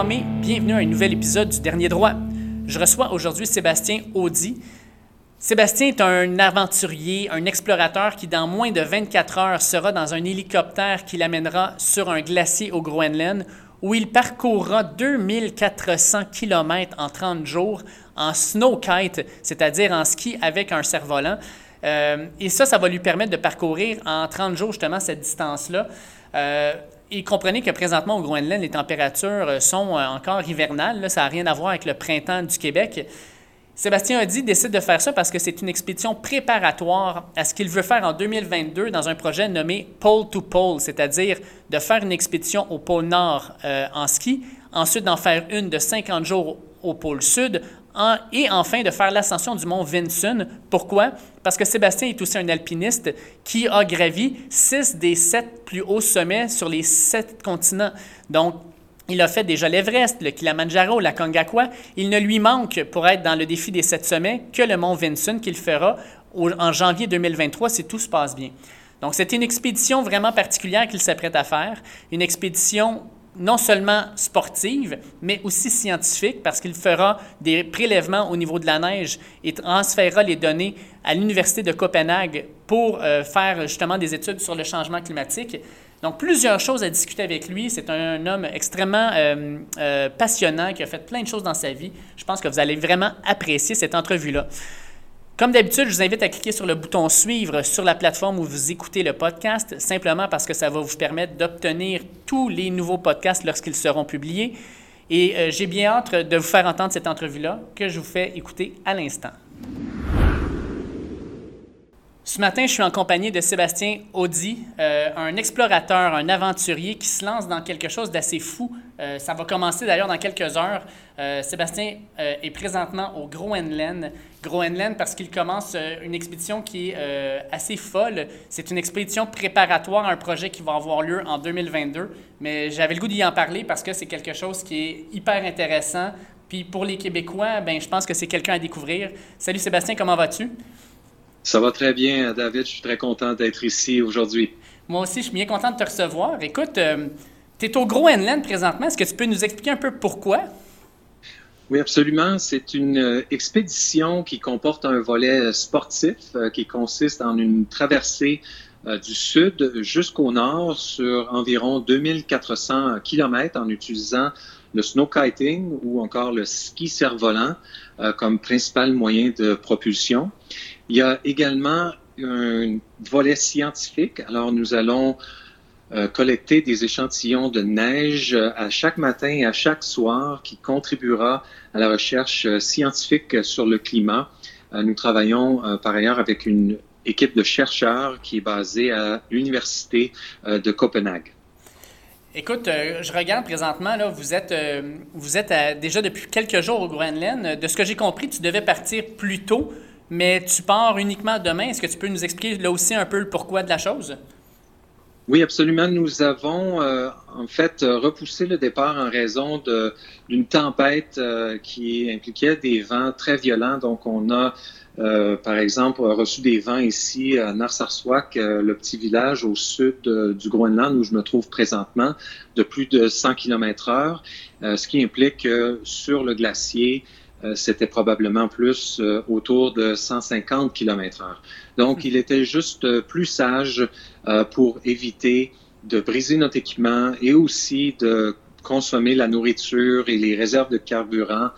3 mai, bienvenue à un nouvel épisode du Dernier Droit. Je reçois aujourd'hui Sébastien Audi. Sébastien est un aventurier, un explorateur qui, dans moins de 24 heures, sera dans un hélicoptère qui l'amènera sur un glacier au Groenland où il parcourra 2400 km en 30 jours en snowkite, c'est-à-dire en ski avec un cerf-volant. Euh, et ça, ça va lui permettre de parcourir en 30 jours justement cette distance-là. Euh, et comprenez que présentement au Groenland, les températures sont euh, encore hivernales. ça n'a rien à voir avec le printemps du Québec. Sébastien dit décide de faire ça parce que c'est une expédition préparatoire à ce qu'il veut faire en 2022 dans un projet nommé Pole to Pole, c'est-à-dire de faire une expédition au pôle Nord euh, en ski, ensuite d'en faire une de 50 jours au pôle Sud, et enfin de faire l'ascension du mont Vinson. Pourquoi? Parce que Sébastien est aussi un alpiniste qui a gravi six des sept plus hauts sommets sur les sept continents. Donc, il a fait déjà l'Everest, le Kilimanjaro, la Kongakwa. Il ne lui manque pour être dans le défi des sept sommets que le mont Vinson qu'il fera en janvier 2023 si tout se passe bien. Donc, c'est une expédition vraiment particulière qu'il s'apprête à faire, une expédition non seulement sportive, mais aussi scientifique, parce qu'il fera des prélèvements au niveau de la neige et transférera les données à l'Université de Copenhague pour euh, faire justement des études sur le changement climatique. Donc, plusieurs choses à discuter avec lui. C'est un homme extrêmement euh, euh, passionnant qui a fait plein de choses dans sa vie. Je pense que vous allez vraiment apprécier cette entrevue-là. Comme d'habitude, je vous invite à cliquer sur le bouton Suivre sur la plateforme où vous écoutez le podcast, simplement parce que ça va vous permettre d'obtenir tous les nouveaux podcasts lorsqu'ils seront publiés. Et euh, j'ai bien hâte de vous faire entendre cette entrevue-là que je vous fais écouter à l'instant. Ce matin, je suis en compagnie de Sébastien Audi, euh, un explorateur, un aventurier qui se lance dans quelque chose d'assez fou. Euh, ça va commencer d'ailleurs dans quelques heures. Euh, Sébastien est présentement au Groenland. Groenland parce qu'il commence une expédition qui est assez folle. C'est une expédition préparatoire à un projet qui va avoir lieu en 2022. Mais j'avais le goût d'y en parler parce que c'est quelque chose qui est hyper intéressant. Puis pour les Québécois, ben, je pense que c'est quelqu'un à découvrir. Salut Sébastien, comment vas-tu? Ça va très bien, David. Je suis très content d'être ici aujourd'hui. Moi aussi, je suis bien content de te recevoir. Écoute, euh, tu es au Groenland présentement. Est-ce que tu peux nous expliquer un peu pourquoi? Oui, absolument. C'est une euh, expédition qui comporte un volet euh, sportif qui consiste en une traversée du sud jusqu'au nord sur environ 2400 km en utilisant le snowkiting ou encore le ski cerf-volant comme principal moyen de propulsion. Il y a également un volet scientifique. Alors, nous allons euh, collecter des échantillons de neige à chaque matin et à chaque soir qui contribuera à la recherche euh, scientifique sur le climat. Euh, nous travaillons par ailleurs avec une équipe de chercheurs qui est basée à l'Université de Copenhague. Écoute, je regarde présentement, là, vous êtes, vous êtes déjà depuis quelques jours au Groenland. De ce que j'ai compris, tu devais partir plus tôt mais tu pars uniquement demain. Est-ce que tu peux nous expliquer là aussi un peu le pourquoi de la chose? Oui, absolument. Nous avons euh, en fait repoussé le départ en raison d'une tempête euh, qui impliquait des vents très violents. Donc, on a, euh, par exemple, reçu des vents ici à Narsarsuaq, le petit village au sud du Groenland où je me trouve présentement, de plus de 100 km heure, ce qui implique que sur le glacier, c'était probablement plus euh, autour de 150 km heure. Donc, il était juste euh, plus sage pour éviter de briser notre équipement et aussi de consommer la nourriture et les réserves de carburant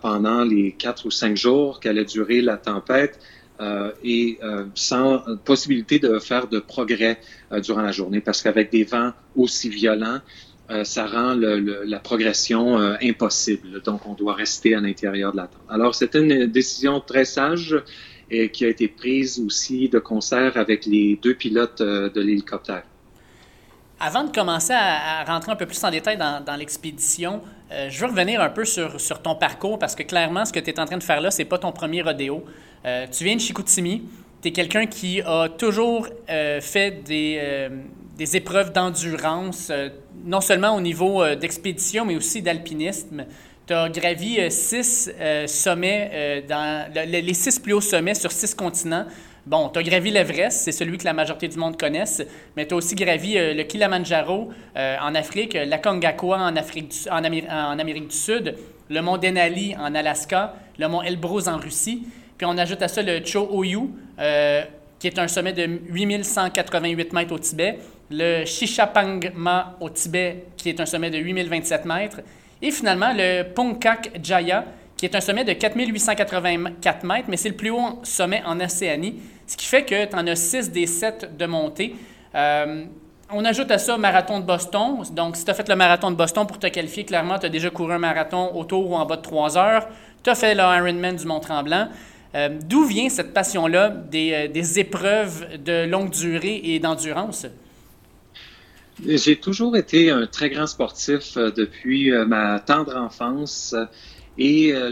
pendant les quatre ou cinq jours qu'allait durer la tempête. et sans possibilité de faire de progrès durant la journée, parce qu'avec des vents aussi violents, euh, ça rend la progression euh, impossible. Donc, on doit rester à l'intérieur de la tente. Alors, c'était une décision très sage et qui a été prise aussi de concert avec les deux pilotes euh, de l'hélicoptère. Avant de commencer à, rentrer un peu plus en détail dans, l'expédition, je veux revenir un peu sur, ton parcours parce que clairement, ce que tu es en train de faire là, c'est pas ton premier rodéo. tu viens de Chicoutimi, tu es quelqu'un qui a toujours fait des, des épreuves d'endurance, euh, non seulement au niveau euh, d'expédition, mais aussi d'alpinisme. Tu as gravi euh, six sommets, dans les six plus hauts sommets sur six continents. Bon, tu as gravi l'Everest, c'est celui que la majorité du monde connaisse, mais tu as aussi gravi le Kilimanjaro en Afrique, la Concagua en, Amérique du Sud, le mont Denali en Alaska, le mont Elbrus en Russie, puis on ajoute à ça le Cho Oyu, qui est un sommet de 8188 mètres au Tibet, le Shishapangma au Tibet, qui est un sommet de 8027 mètres, et finalement le Pongkak Jaya, qui est un sommet de 4884 mètres, mais c'est le plus haut sommet en Océanie, ce qui fait que tu en as 6 des 7 de montée. Euh, on ajoute à ça le marathon de Boston. Donc, si tu as fait le marathon de Boston pour te qualifier, clairement, tu as déjà couru un marathon autour ou en bas de 3 heures. Tu as fait le Ironman du Mont-Tremblant. Euh, d'où vient cette passion-là euh, des, épreuves de longue durée et d'endurance? J'ai toujours été un très grand sportif depuis ma tendre enfance. Et euh,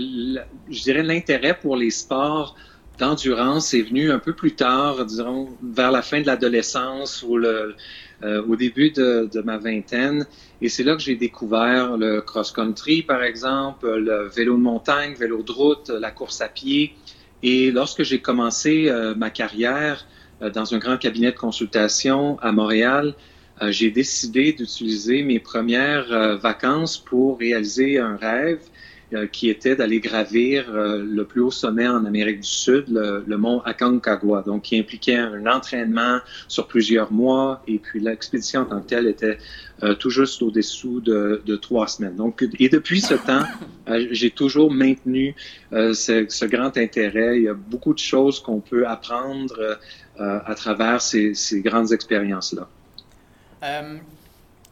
je dirais l'intérêt pour les sports d'endurance est venu un peu plus tard, disons vers la fin de l'adolescence ou le, euh, au début de, ma vingtaine. Et c'est là que j'ai découvert le cross-country, par exemple, le vélo de montagne, vélo de route, la course à pied. Et lorsque j'ai commencé euh, ma carrière dans un grand cabinet de consultation à Montréal, j'ai décidé d'utiliser mes premières vacances pour réaliser un rêve euh, qui était d'aller gravir euh, le plus haut sommet en Amérique du Sud, le, mont Aconcagua, donc qui impliquait un entraînement sur plusieurs mois, et puis l'expédition en tant que telle était euh, tout juste au-dessous de, trois semaines. Donc, et depuis ce temps, j'ai toujours maintenu ce, grand intérêt. Il y a beaucoup de choses qu'on peut apprendre à travers ces grandes expériences-là.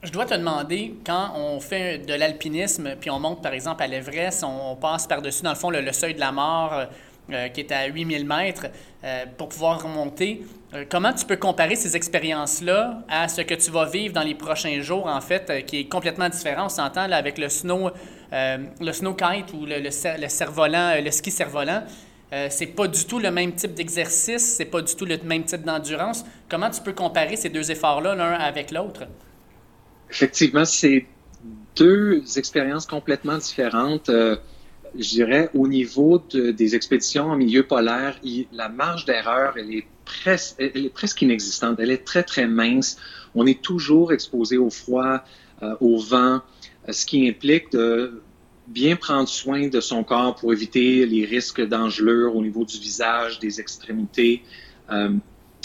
Je dois te demander, quand on fait de l'alpinisme, puis on monte par exemple à l'Everest, on passe par-dessus, dans le fond, le, seuil de la mort euh, euh, qui est à 8000 mètres euh, pour pouvoir remonter. comment tu peux comparer ces expériences-là à ce que tu vas vivre dans les prochains jours, en fait, qui est complètement différent, on s'entend, avec le snow, le snow kite ou le, le, cerf-volant, le ski cerf-volant. C'est pas du tout le même type d'exercice, c'est pas du tout le même type d'endurance. Comment tu peux comparer ces deux efforts-là l'un avec l'autre? Effectivement, c'est deux expériences complètement différentes. Euh, je dirais, au niveau des expéditions en milieu polaire, la marge d'erreur, elle est, presque, elle est presque inexistante. Elle est très, très mince. On est toujours exposé au froid, euh, au vent, euh, ce qui implique de bien prendre soin de son corps pour éviter les risques d'engelure au niveau du visage, des extrémités. Euh,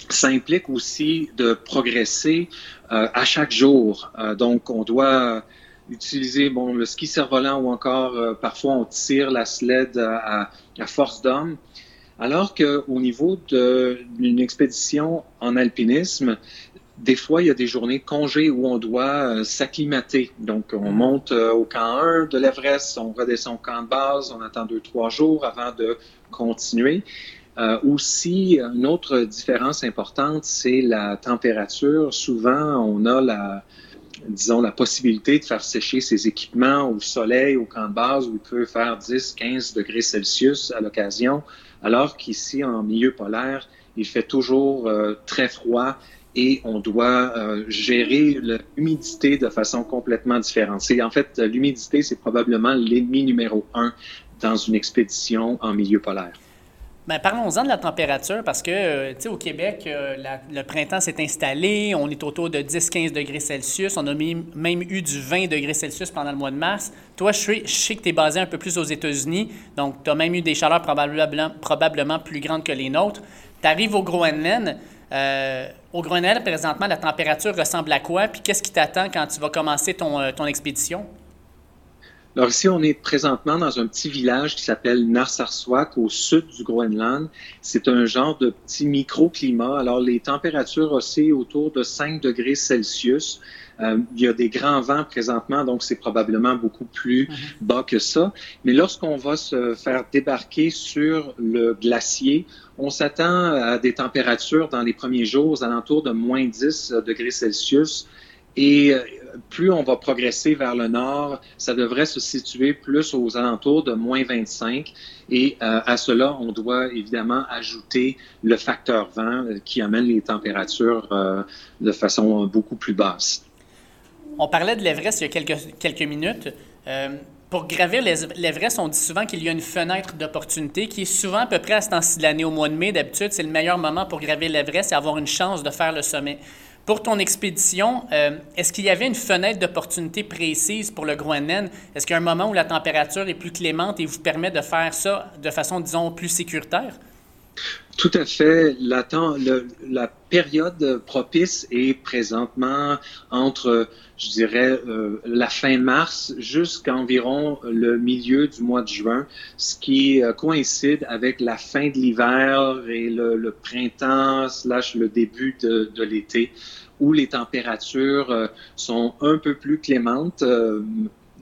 ça implique aussi de progresser euh, à chaque jour. Euh, donc, on doit utiliser bon, le ski cerf-volant ou encore parfois on tire la sled à, à force d'homme. Alors qu'au niveau d'une expédition en alpinisme, des fois, il y a des journées de congé où on doit s'acclimater. Donc, on mm. monte au camp 1 de l'Everest, on redescend au camp de base, on attend deux, trois jours avant de continuer. Euh, aussi, une autre différence importante, c'est la température. Souvent, on a la, disons, la possibilité de faire sécher ses équipements au soleil, au camp de base, où il peut faire 10, 15 degrés Celsius à l'occasion, alors qu'ici, en milieu polaire, il fait toujours euh, très froid et on doit euh, gérer l'humidité de façon complètement différente. en fait, l'humidité, c'est probablement l'ennemi numéro un dans une expédition en milieu polaire. Ben, parlons-en de la température parce que, euh, tu sais, au Québec, euh, le printemps s'est installé, on est autour de 10-15 degrés Celsius, on a même eu du 20 degrés Celsius pendant le mois de mars. Toi, je sais, que tu es basé un peu plus aux États-Unis, donc tu as même eu des chaleurs probablement, probablement plus grandes que les nôtres. Tu arrives au Groenland. Euh, au Groenland, présentement, la température ressemble à quoi? Puis qu'est-ce qui t'attend quand tu vas commencer ton, ton expédition? Alors ici, on est présentement dans un petit village qui s'appelle Narsarsuaq au sud du Groenland. C'est un genre de petit microclimat. Alors les températures oscillent autour de 5 degrés Celsius. Euh, il y a des grands vents présentement, donc c'est probablement beaucoup plus mhm. bas que ça. Mais lorsqu'on va se faire débarquer sur le glacier, on s'attend à des températures dans les premiers jours aux alentours de moins 10 degrés Celsius. Et euh, plus on va progresser vers le nord, ça devrait se situer plus aux alentours de moins 25. Et euh, à cela, on doit évidemment ajouter le facteur vent euh, qui amène les températures de façon beaucoup plus basse. On parlait de l'Everest il y a quelques, quelques minutes. pour gravir l'Everest, on dit souvent qu'il y a une fenêtre d'opportunité qui est souvent à peu près à ce temps-ci de l'année, au mois de mai. D'habitude, c'est le meilleur moment pour gravir l'Everest et avoir une chance de faire le sommet. Pour ton expédition, euh, est-ce qu'il y avait une fenêtre d'opportunité précise pour le Groenland? Est-ce qu'il y a un moment où la température est plus clémente et vous permet de faire ça de façon, disons, plus sécuritaire? Tout à fait. La, période propice est présentement entre, je dirais, euh, la fin mars jusqu'à environ le milieu du mois de juin, ce qui euh, coïncide avec la fin de l'hiver et le, printemps slash le début de, l'été, où les températures euh, sont un peu plus clémentes,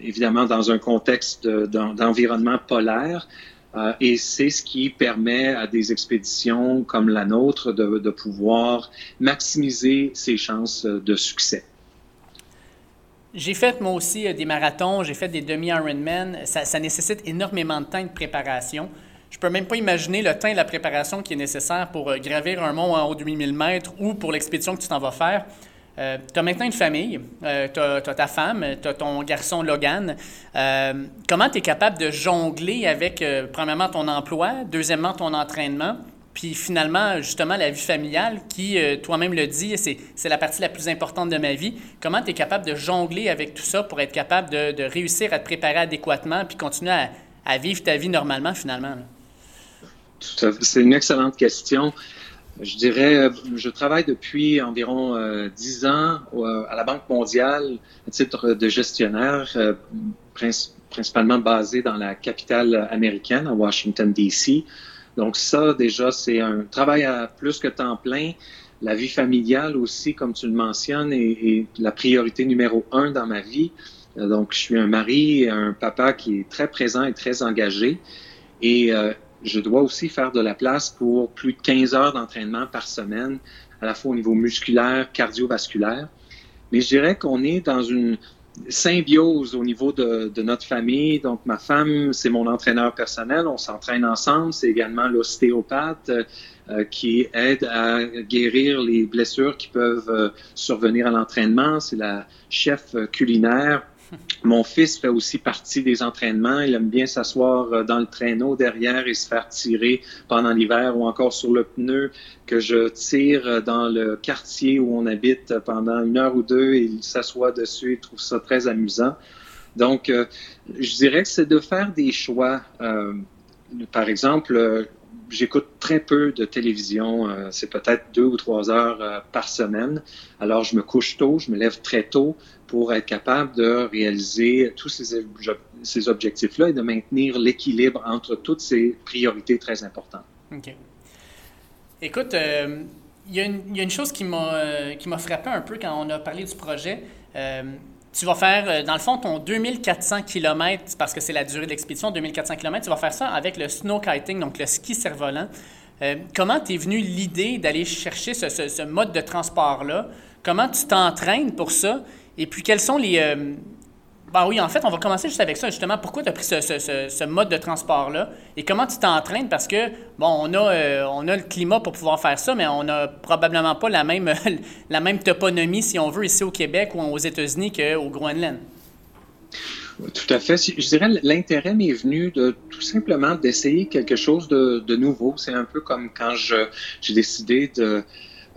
évidemment dans un contexte d'environnement polaire. Euh, et c'est ce qui permet à des expéditions comme la nôtre de, pouvoir maximiser ses chances de succès. J'ai fait moi aussi euh, des marathons, j'ai fait des demi-Ironman. Ça, ça, nécessite énormément de temps de préparation. Je peux même pas imaginer le temps et la préparation qui est nécessaire pour euh, gravir un mont en haut de 8000 mètres ou pour l'expédition que tu t'en vas faire. Euh, tu as maintenant une famille, euh, tu as, ta femme, tu as ton garçon Logan. Euh, comment tu es capable de jongler avec, premièrement, ton emploi, deuxièmement, ton entraînement, puis finalement, justement, la vie familiale qui, toi-même le dis, c'est la partie la plus importante de ma vie. Comment tu es capable de jongler avec tout ça pour être capable de, réussir à te préparer adéquatement puis continuer à, vivre ta vie normalement, finalement? C'est une excellente question. Je dirais, euh, je travaille depuis environ euh, dix ans euh, à la Banque mondiale à titre de gestionnaire, principalement basé dans la capitale américaine, à Washington, D.C. Donc ça, déjà, c'est un travail à plus que temps plein. La vie familiale aussi, comme tu le mentionnes, est, la priorité numéro un dans ma vie. Donc, je suis un mari et un papa qui est très présent et très engagé. Et je dois aussi faire de la place pour plus de 15 heures d'entraînement par semaine, à la fois au niveau musculaire, cardiovasculaire. Mais je dirais qu'on est dans une symbiose au niveau de, notre famille. Donc, ma femme, c'est mon entraîneur personnel. On s'entraîne ensemble. C'est également l'ostéopathe euh, qui aide à guérir les blessures qui peuvent euh, survenir à l'entraînement. C'est la chef culinaire mon fils fait aussi partie des entraînements. Il aime bien s'asseoir euh, dans le traîneau derrière et se faire tirer pendant l'hiver ou encore sur le pneu que je tire euh, dans le quartier où on habite pendant une heure ou deux et il s'assoit dessus et trouve ça très amusant. Donc, euh, je dirais que c'est de faire des choix. par exemple, j'écoute très peu de télévision. c'est peut-être deux ou trois heures par semaine. Alors, je me couche tôt, je me lève très tôt pour être capable de réaliser tous ces, ces objectifs-là et de maintenir l'équilibre entre toutes ces priorités très importantes. OK. Écoute, euh, il y, y, a une chose qui m'a euh, frappé un peu quand on a parlé du projet. Euh, tu vas faire, dans le fond, ton 2400 km, parce que c'est la durée de l'expédition, 2400 km, tu vas faire ça avec le snow kiting, donc le ski cerf-volant. comment t'es venu l'idée d'aller chercher ce, ce, ce, mode de transport-là? Comment tu t'entraînes pour ça? Et puis, quels sont les. Euh, ben oui, en fait, on va commencer juste avec ça, justement. Pourquoi tu as pris ce, mode de transport-là? Et comment tu t'entraînes? Parce que, bon, on a, euh, on a le climat pour pouvoir faire ça, mais on n'a probablement pas la même, la même toponymie, si on veut, ici au Québec ou aux États-Unis qu'au Groenland. Tout à fait. Je dirais l'intérêt m'est venu de tout simplement d'essayer quelque chose de, de nouveau. C'est un peu comme quand j'ai décidé de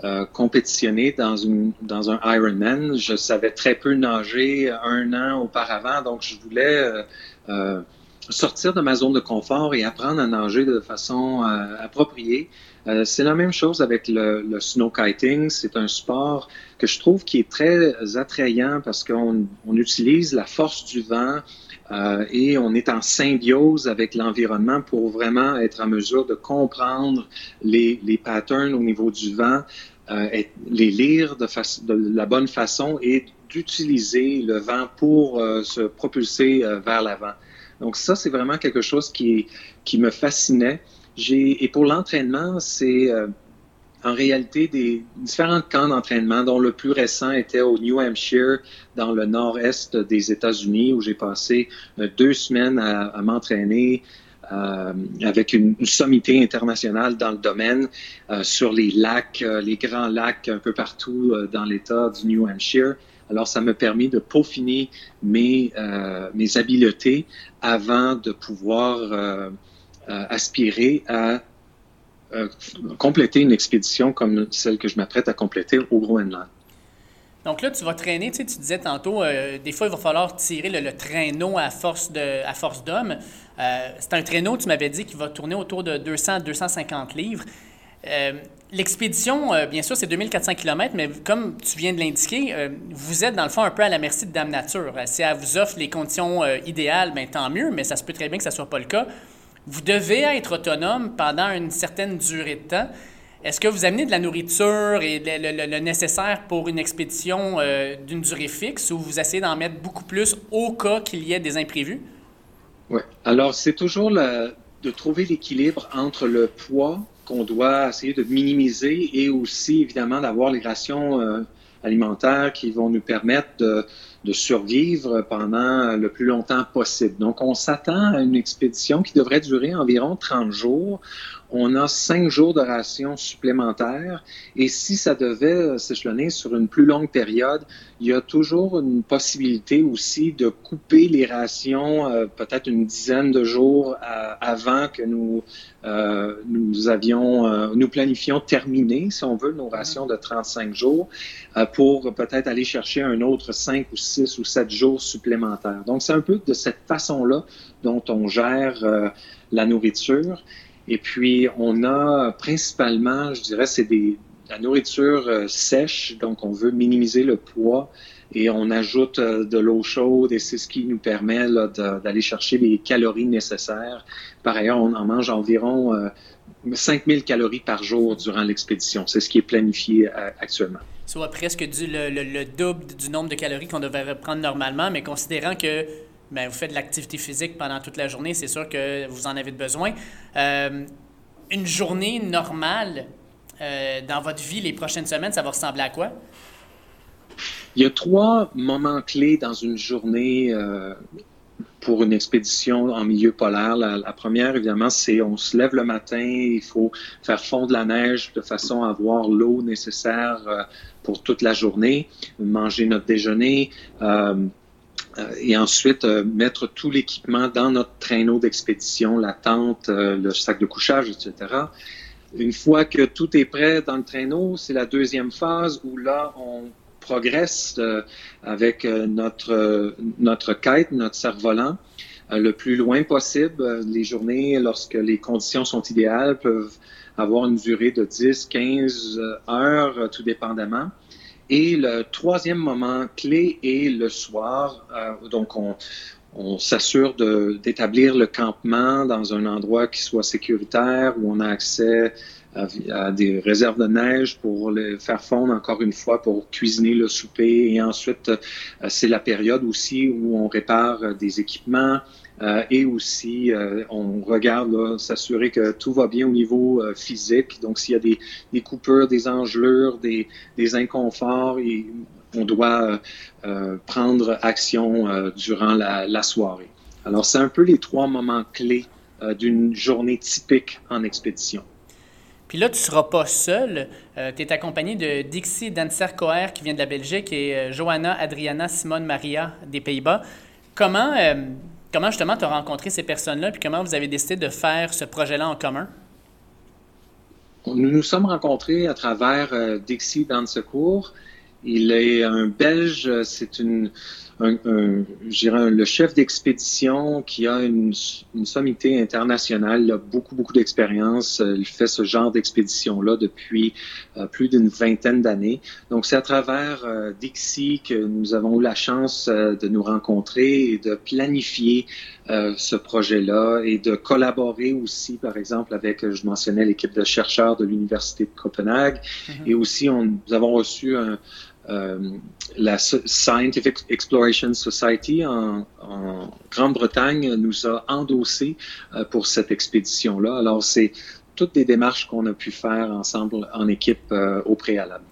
euh, compétitionner dans, une, dans un Ironman. Je savais très peu nager un an auparavant, donc je voulais euh, euh, sortir de ma zone de confort et apprendre à nager de façon appropriée. c'est la même chose avec le, le snow kiting. C'est un sport que je trouve qui est très attrayant parce qu'on on utilise la force du vent, euh, et on est en symbiose avec l'environnement pour vraiment être en mesure de comprendre les, les patterns au niveau du vent, euh, les lire de, la bonne façon et d'utiliser le vent pour euh, se propulser euh, vers l'avant. Donc ça, c'est vraiment quelque chose qui, me fascinait. Et pour l'entraînement, c'est en réalité des différents camps d'entraînement, dont le plus récent était au New Hampshire, dans le nord-est des États-Unis, où j'ai passé deux semaines à m'entraîner euh, avec une, sommité internationale dans le domaine euh, sur les lacs, euh, les grands lacs un peu partout dans l'État du New Hampshire. Alors, ça m'a permis de peaufiner mes, mes habiletés avant de pouvoir aspirer à compléter une expédition comme celle que je m'apprête à compléter au Groenland. Donc là, tu vas traîner, tu, sais, tu disais tantôt, euh, des fois, il va falloir tirer le, traîneau à force de, d'homme. Euh, c'est un traîneau, tu m'avais dit, qui va tourner autour de 200 250 livres. Euh, l'expédition, bien sûr, c'est 2400 km, mais comme tu viens de l'indiquer, vous êtes dans le fond un peu à la merci de Dame Nature. Si elle vous offre les conditions idéales, bien, tant mieux, mais ça se peut très bien que ce ne soit pas le cas. Vous devez être autonome pendant une certaine durée de temps. Est-ce que vous amenez de la nourriture et le, nécessaire pour une expédition euh, d'une durée fixe ou vous essayez d'en mettre beaucoup plus au cas qu'il y ait des imprévus? Oui. Alors, c'est toujours de trouver l'équilibre entre le poids qu'on doit essayer de minimiser et aussi, évidemment, d'avoir les rations euh, alimentaires qui vont nous permettre de, de survivre pendant le plus longtemps possible. Donc, on s'attend à une expédition qui devrait durer environ 30 jours on a cinq jours de rations supplémentaires. Et si ça devait s'échelonner sur une plus longue période, il y a toujours une possibilité aussi de couper les rations euh, peut-être une dizaine de jours euh, avant que nous, euh, nous avions, nous planifions terminer, si on veut, nos rations de 35 jours pour peut-être aller chercher un autre 5 ou 6 ou 7 jours supplémentaires. Donc, c'est un peu de cette façon-là dont on gère la nourriture. Et puis, on a principalement, je dirais, c'est des la nourriture euh, sèche, donc on veut minimiser le poids et on ajoute euh, de l'eau chaude et c'est ce qui nous permet d'aller chercher les calories nécessaires. Par ailleurs, on en mange environ 5000 euh, calories par jour durant l'expédition. C'est ce qui est planifié actuellement. Soit presque du, le, le, double du nombre de calories qu'on devrait prendre normalement, mais considérant que ben, vous faites de l'activité physique pendant toute la journée, c'est sûr que vous en avez besoin. Euh, une journée normale euh, dans votre vie les prochaines semaines, ça va ressembler à quoi? Il y a trois moments clés dans une journée euh, pour une expédition en milieu polaire. La, première, évidemment, c'est on se lève le matin, il faut faire fondre la neige de façon à avoir l'eau nécessaire pour toute la journée, manger notre déjeuner. Euh, et ensuite euh, mettre tout l'équipement dans notre traîneau d'expédition, la tente, euh, le sac de couchage, etc. Une fois que tout est prêt dans le traîneau, c'est la deuxième phase où là, on progresse avec notre, notre quête, notre cerf-volant, le plus loin possible. Les journées, lorsque les conditions sont idéales, peuvent avoir une durée de 10, 15 heures, tout dépendamment. Et le troisième moment clé est le soir. Euh, donc, on, s'assure d'établir le campement dans un endroit qui soit sécuritaire, où on a accès à, des réserves de neige pour les faire fondre encore une fois pour cuisiner le souper. Et ensuite, euh, c'est la période aussi où on répare des équipements, euh, et aussi, euh, on regarde s'assurer que tout va bien au niveau euh, physique. Donc, s'il y a des, des, coupures, des engelures, des, inconforts, on doit prendre action durant la, soirée. Alors, c'est un peu les trois moments clés d'une journée typique en expédition. Puis là, tu ne seras pas seul. tu es accompagné de Dixie Dancer Coer qui vient de la Belgique et Johanna Adriana Simone Maria des Pays-Bas. Comment Comment justement tu as rencontré ces personnes-là, puis comment vous avez décidé de faire ce projet-là en commun? Nous nous sommes rencontrés à travers euh, Dixie dans secours. Il est un Belge, c'est une, un, un, le chef d'expédition qui a une, une, sommité internationale, il a beaucoup, beaucoup d'expérience. Euh, il fait ce genre d'expédition-là depuis euh, plus d'une vingtaine d'années. Donc, c'est à travers euh, Dixie que nous avons eu la chance de nous rencontrer et de planifier ce projet-là et de collaborer aussi, par exemple, avec, je mentionnais, l'équipe de chercheurs de l'Université de Copenhague. Mm-hmm. Et aussi, on, nous avons reçu un, la Scientific Exploration Society en, Grande-Bretagne nous a endossé euh, pour cette expédition-là. Alors, c'est toutes des démarches qu'on a pu faire ensemble en équipe euh, au préalable.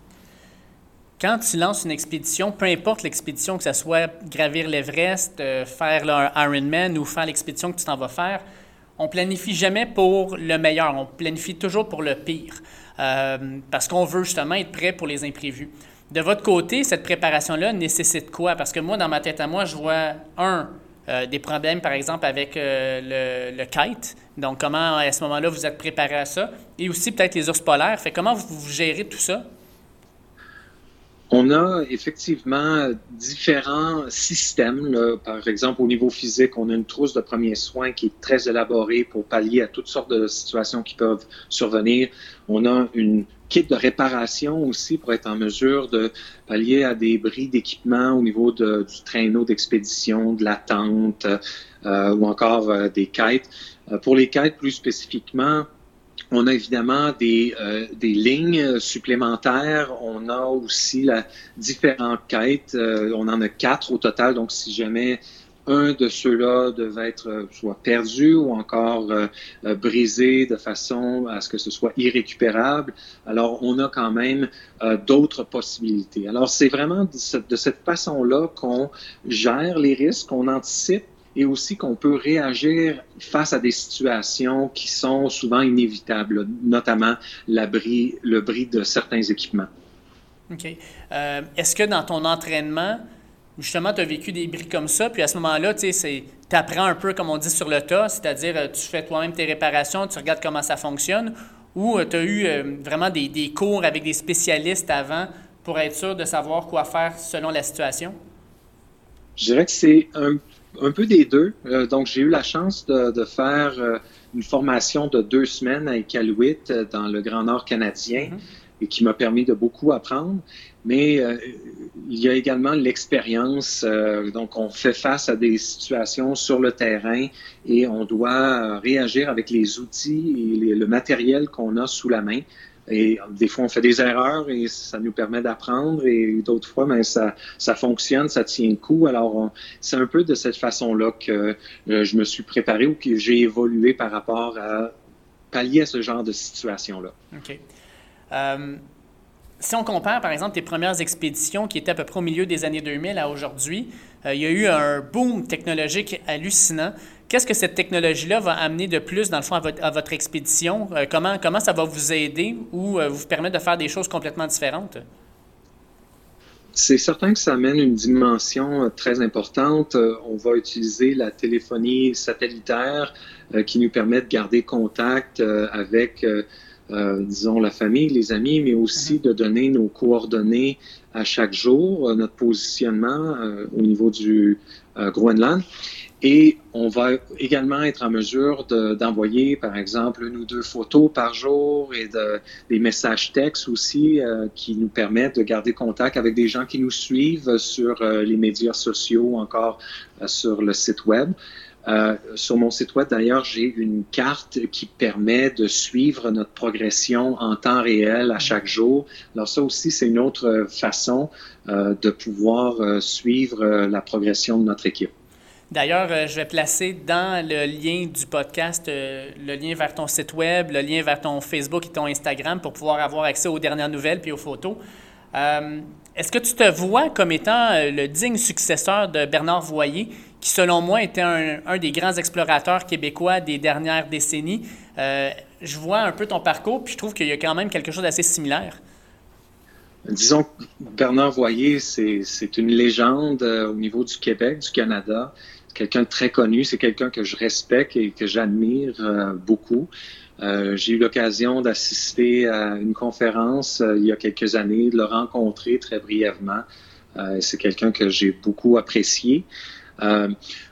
Quand tu lances une expédition, peu importe l'expédition, que ce soit gravir l'Everest, faire le Ironman ou faire l'expédition que tu t'en vas faire, on planifie jamais pour le meilleur, on planifie toujours pour le pire, parce qu'on veut justement être prêt pour les imprévus. De votre côté, cette préparation-là nécessite quoi? Parce que moi, dans ma tête à moi, je vois, un, euh, des problèmes, par exemple, avec euh, le, kite. Donc, comment, à ce moment-là, vous êtes préparé à ça? Et aussi, peut-être les ours polaires. Fait comment vous, gérez tout ça? On a effectivement différents systèmes. Par exemple, au niveau physique, on a une trousse de premiers soins qui est très élaborée pour pallier à toutes sortes de situations qui peuvent survenir. On a une kit de réparation aussi pour être en mesure de pallier à des bris d'équipement au niveau du traîneau d'expédition, de la tente euh, ou encore euh, des kites. Euh, pour les kites plus spécifiquement, on a évidemment des, des lignes supplémentaires. On a aussi la, différentes quêtes. on en a quatre au total. Donc, si jamais un de ceux-là devait être euh, soit perdu ou encore euh, euh, brisé de façon à ce que ce soit irrécupérable. Alors, on a quand même d'autres possibilités. Alors, c'est vraiment de, cette façon-là qu'on gère les risques, qu'on anticipe et aussi qu'on peut réagir face à des situations qui sont souvent inévitables, notamment le bris de certains équipements. OK. Est-ce que dans ton entraînement, justement, tu as vécu des bris comme ça, puis à ce moment-là, tu apprends un peu, comme on dit, sur le tas, c'est-à-dire euh, tu fais toi-même tes réparations, tu regardes comment ça fonctionne, ou euh, tu as eu euh, vraiment des, cours avec des spécialistes avant pour être sûr de savoir quoi faire selon la situation? Je dirais que c'est un, peu des deux. donc, j'ai eu la chance de, faire une formation de deux semaines à Iqaluit dans le Grand Nord canadien. Mm-hmm et qui m'a permis de beaucoup apprendre. Mais euh, il y a également l'expérience. Euh, donc, on fait face à des situations sur le terrain et on doit réagir avec les outils et le matériel qu'on a sous la main. Et des fois, on fait des erreurs et ça nous permet d'apprendre. Et d'autres fois, mais ben, ça, ça fonctionne, ça tient le coup. Alors, c'est un peu de cette façon-là que euh, je me suis préparé ou que j'ai évolué par rapport à pallier à ce genre de situation-là. OK. Euh, si on compare, par exemple, tes premières expéditions qui étaient à peu près au milieu des années 2000 à aujourd'hui, euh, il y a eu un boom technologique hallucinant. Qu'est-ce que cette technologie-là va amener de plus, dans le fond, à votre, expédition? Euh, comment, comment ça va vous aider ou vous permettre de faire des choses complètement différentes? C'est certain que ça amène une dimension très importante. On va utiliser la téléphonie satellitaire qui nous permet de garder contact avec euh, disons, la famille, les amis, mais aussi mhm. de donner nos coordonnées à chaque jour, euh, notre positionnement euh, au niveau du Groenland. Et on va également être en mesure d'envoyer, par exemple, une ou deux photos par jour et de, des messages textes aussi qui nous permettent de garder contact avec des gens qui nous suivent sur les médias sociaux encore sur le site web. Euh, sur mon site web, d'ailleurs, j'ai une carte qui permet de suivre notre progression en temps réel à chaque jour. Alors ça aussi, c'est une autre façon euh, de pouvoir euh, suivre la progression de notre équipe. D'ailleurs, je vais placer dans le lien du podcast le lien vers ton site web, le lien vers ton Facebook et ton Instagram pour pouvoir avoir accès aux dernières nouvelles puis aux photos. Est-ce que tu te vois comme étant le digne successeur de Bernard Voyer, qui selon moi était un, des grands explorateurs québécois des dernières décennies? Euh, je vois un peu ton parcours, puis je trouve qu'il y a quand même quelque chose d'assez similaire. Disons que Bernard Voyer, c'est une légende euh, au niveau du Québec, du Canada. Quelqu'un de très connu, c'est quelqu'un que je respecte et que j'admire euh, beaucoup. J'ai eu l'occasion d'assister à une conférence il y a quelques années, de le rencontrer très brièvement. c'est quelqu'un que j'ai beaucoup apprécié. Euh,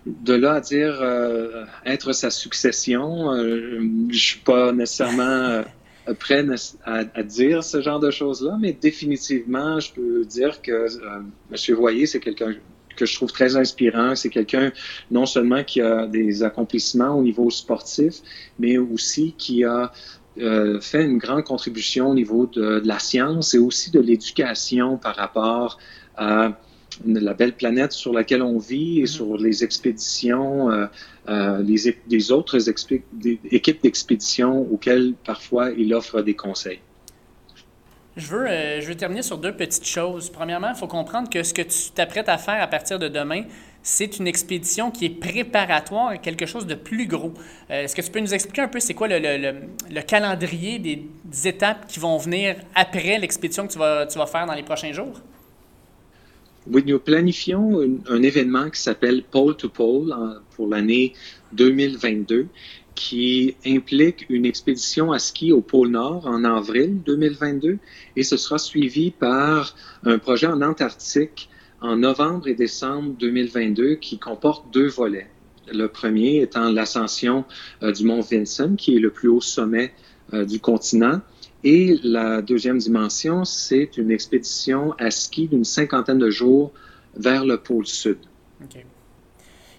de là à dire euh, être sa succession, euh, je suis pas nécessairement prêt à, dire ce genre de choses-là, mais définitivement, je peux dire que M. Voyer, c'est quelqu'un que je trouve très inspirant. C'est quelqu'un non seulement qui a des accomplissements au niveau sportif, mais aussi qui a fait une grande contribution au niveau de, de la science et aussi de l'éducation par rapport à la belle planète sur laquelle on vit et mm-hmm. sur les expéditions, euh, euh, les, autres équipes d'expédition auxquelles parfois il offre des conseils. Je veux, euh, je veux terminer sur deux petites choses. Premièrement, il faut comprendre que ce que tu t'apprêtes à faire à partir de demain, c'est une expédition qui est préparatoire à quelque chose de plus gros. Euh, est-ce que tu peux nous expliquer un peu c'est quoi le, calendrier des, étapes qui vont venir après l'expédition que tu vas, tu vas faire dans les prochains jours? Oui, nous planifions un, événement qui s'appelle Pole to Pole pour l'année 2022 qui implique une expédition à ski au pôle Nord en avril 2022 et ce sera suivi par un projet en Antarctique en novembre et décembre 2022 qui comporte deux volets. Le premier étant l'ascension euh, du mont Vinson, qui est le plus haut sommet euh, du continent. Et la deuxième dimension, c'est une expédition à ski d'une cinquantaine de jours vers le pôle sud.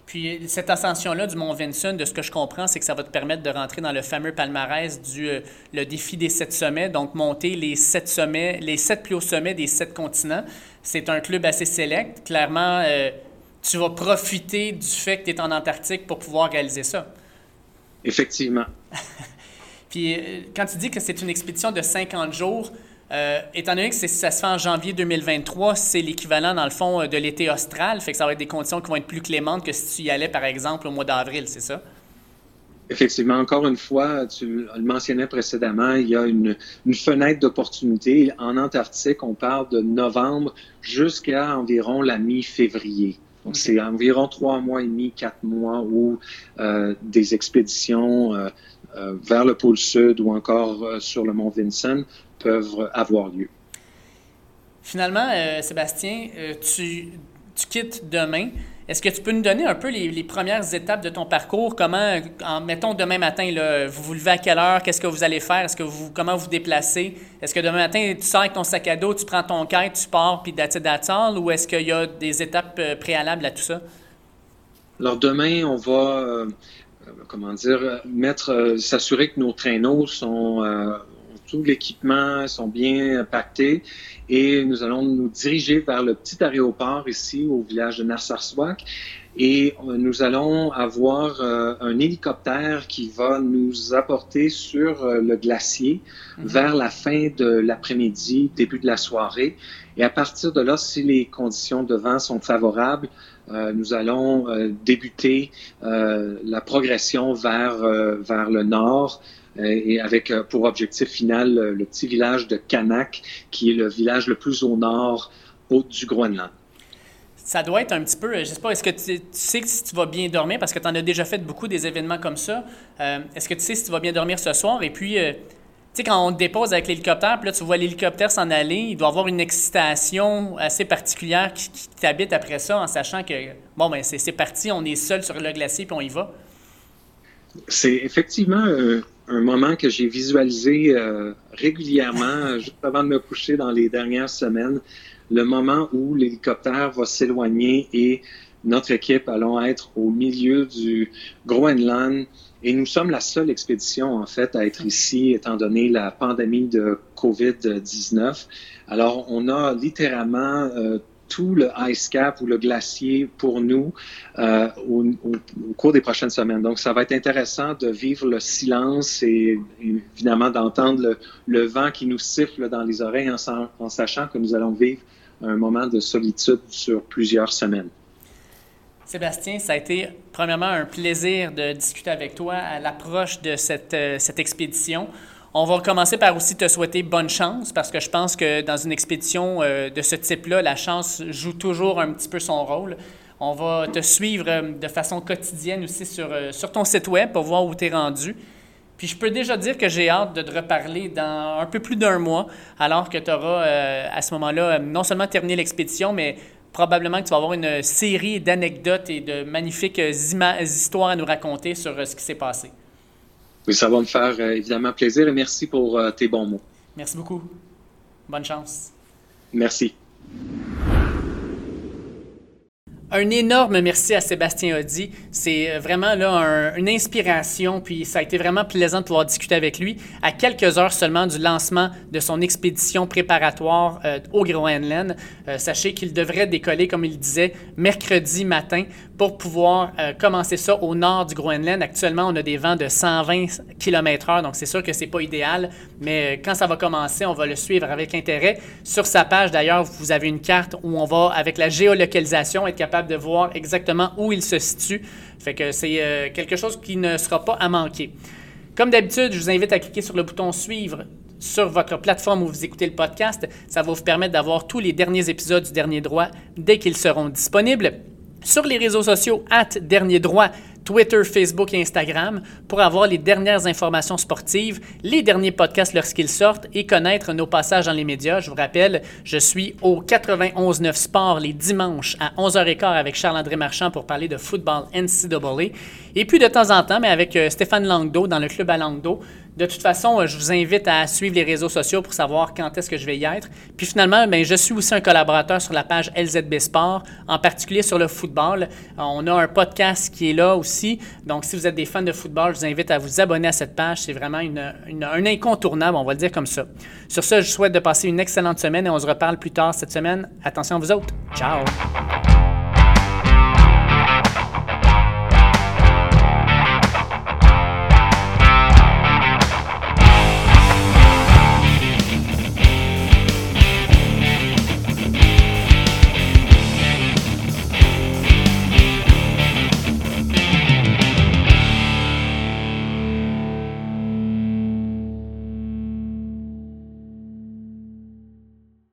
Puis cette ascension-là du Mont Vinson, de ce que je comprends, c'est que ça va te permettre de rentrer dans le fameux palmarès du euh, le défi des sept sommets, donc monter les sept sommets, les sept plus hauts sommets des sept continents. C'est un club assez sélect. Clairement, euh, tu vas profiter du fait que tu es en Antarctique pour pouvoir réaliser ça. Effectivement. Puis euh, quand tu dis que c'est une expédition de 50 jours, euh, étant donné que ça se fait en janvier 2023, c'est l'équivalent, dans le fond, euh, de l'été austral. Fait que ça va être des conditions qui vont être plus clémentes que si tu y allais, par exemple, au mois d'avril, c'est ça? Effectivement, encore une fois, tu le mentionnais précédemment, il y a une, fenêtre d'opportunité. En Antarctique, on parle de novembre jusqu'à environ la mi-février. Donc, c'est environ trois mois et demi, quatre mois où euh, des expéditions vers le pôle sud ou encore sur le mont Vinson peuvent avoir lieu. Finalement, euh, Sébastien, euh, tu, tu, quittes demain. Est-ce que tu peux nous donner un peu les, premières étapes de ton parcours? Comment, en, mettons demain matin, là, vous vous levez à quelle heure? Qu'est-ce que vous allez faire? Est-ce que vous, comment vous déplacez? Est-ce que demain matin, tu sors avec ton sac à dos, tu prends ton quête, tu pars, puis that's Ou est-ce qu'il y a des étapes euh, préalables à tout ça? Alors demain, on va, comment dire, mettre, s'assurer que nos traîneaux sont tout l'équipement sont bien pactés et nous allons nous diriger vers le petit aéroport ici au village de Narsarsuak et euh, nous allons avoir euh, un hélicoptère qui va nous apporter sur euh, le glacier mhm. vers la fin de l'après-midi, début de la soirée. Et à partir de là, si les conditions de vent sont favorables, nous allons débuter la progression vers, vers le nord et avec euh, pour objectif final le petit village de Kanak, qui est le village le plus au nord du Groenland. Ça doit être un petit peu, je sais pas, est-ce que tu, sais si tu vas bien dormir, parce que tu en as déjà fait beaucoup des événements comme ça. Euh, est-ce que tu sais si tu vas bien dormir ce soir? Et puis, tu sais, quand on te dépose avec l'hélicoptère, puis là, tu vois l'hélicoptère s'en aller, il doit y avoir une excitation assez particulière qui, qui t'habite après ça, en sachant que, bon, ben c'est parti, on est seul sur le glacier, puis on y va. C'est effectivement un moment que j'ai visualisé euh, régulièrement, juste avant de me coucher dans les dernières semaines, le moment où l'hélicoptère va s'éloigner et notre équipe allons être au milieu du Groenland. Et nous sommes la seule expédition, en fait, à être ici, étant donné la pandémie de COVID-19. Alors, on a littéralement euh, tout le ice cap ou le glacier pour nous euh, au, cours des prochaines semaines. Donc, ça va être intéressant de vivre le silence et, évidemment d'entendre le, vent qui nous siffle dans les oreilles en, sachant que nous allons vivre un moment de solitude sur plusieurs semaines. Sébastien, ça a été premièrement un plaisir de discuter avec toi à l'approche de cette, euh, cette expédition. On va commencer par aussi te souhaiter bonne chance parce que je pense que dans une expédition euh, de ce type-là, la chance joue toujours un petit peu son rôle. On va te suivre euh, de façon quotidienne aussi sur, euh, sur ton site web pour voir où tu es rendu. Puis je peux déjà dire que j'ai hâte de te reparler dans un peu plus d'un mois, alors que tu auras à ce moment-là non seulement terminé l'expédition, mais probablement que tu vas avoir une série d'anecdotes et de magnifiques histoires à nous raconter sur ce qui s'est passé. Oui, ça va me faire euh, évidemment plaisir et merci pour euh, tes bons mots. Merci beaucoup. Bonne chance. Merci. Un énorme merci à Sébastien Audi. C'est euh, vraiment là une inspiration, puis ça a été vraiment plaisant de pouvoir discuter avec lui à quelques heures seulement du lancement de son expédition préparatoire euh, au Groenland. Euh, sachez qu'il devrait décoller, comme il disait, mercredi matin pour pouvoir commencer ça au nord du Groenland. Actuellement, on a des vents de 120 km/h, donc c'est sûr que c'est pas idéal, mais quand ça va commencer, on va le suivre avec intérêt. Sur sa page, d'ailleurs, vous avez une carte où on va, avec la géolocalisation, être capable de voir exactement où il se situe. Fait que c'est euh, quelque chose qui ne sera pas à manquer. Comme d'habitude, je vous invite à cliquer sur le bouton suivre sur votre plateforme où vous écoutez le podcast. Ça va vous permettre d'avoir tous les derniers épisodes du Dernier Droit dès qu'ils seront disponibles. Sur les réseaux sociaux, at Dernier Droit, Twitter, Facebook et Instagram pour avoir les dernières informations sportives, les derniers podcasts lorsqu'ils sortent et connaître nos passages dans les médias. Je vous rappelle, je suis au 91.9 Sport les dimanches à 11h15 avec Charles-André Marchand pour parler de football NCAA. Et puis de temps en temps, mais avec euh, Stéphane Langdo dans le club à Langdo, de toute façon, euh, je vous invite à suivre les réseaux sociaux pour savoir quand est-ce que je vais y être. Puis finalement, ben, je suis aussi un collaborateur sur la page LZB Sport, en particulier sur le football. Euh, on a un podcast qui est là aussi. Donc, si vous êtes des fans de football, je vous invite à vous abonner à cette page. C'est vraiment un incontournable, on va le dire comme ça. Sur ce, je souhaite de passer une excellente semaine et on se reparle plus tard cette semaine. Attention à vous autres. Ciao!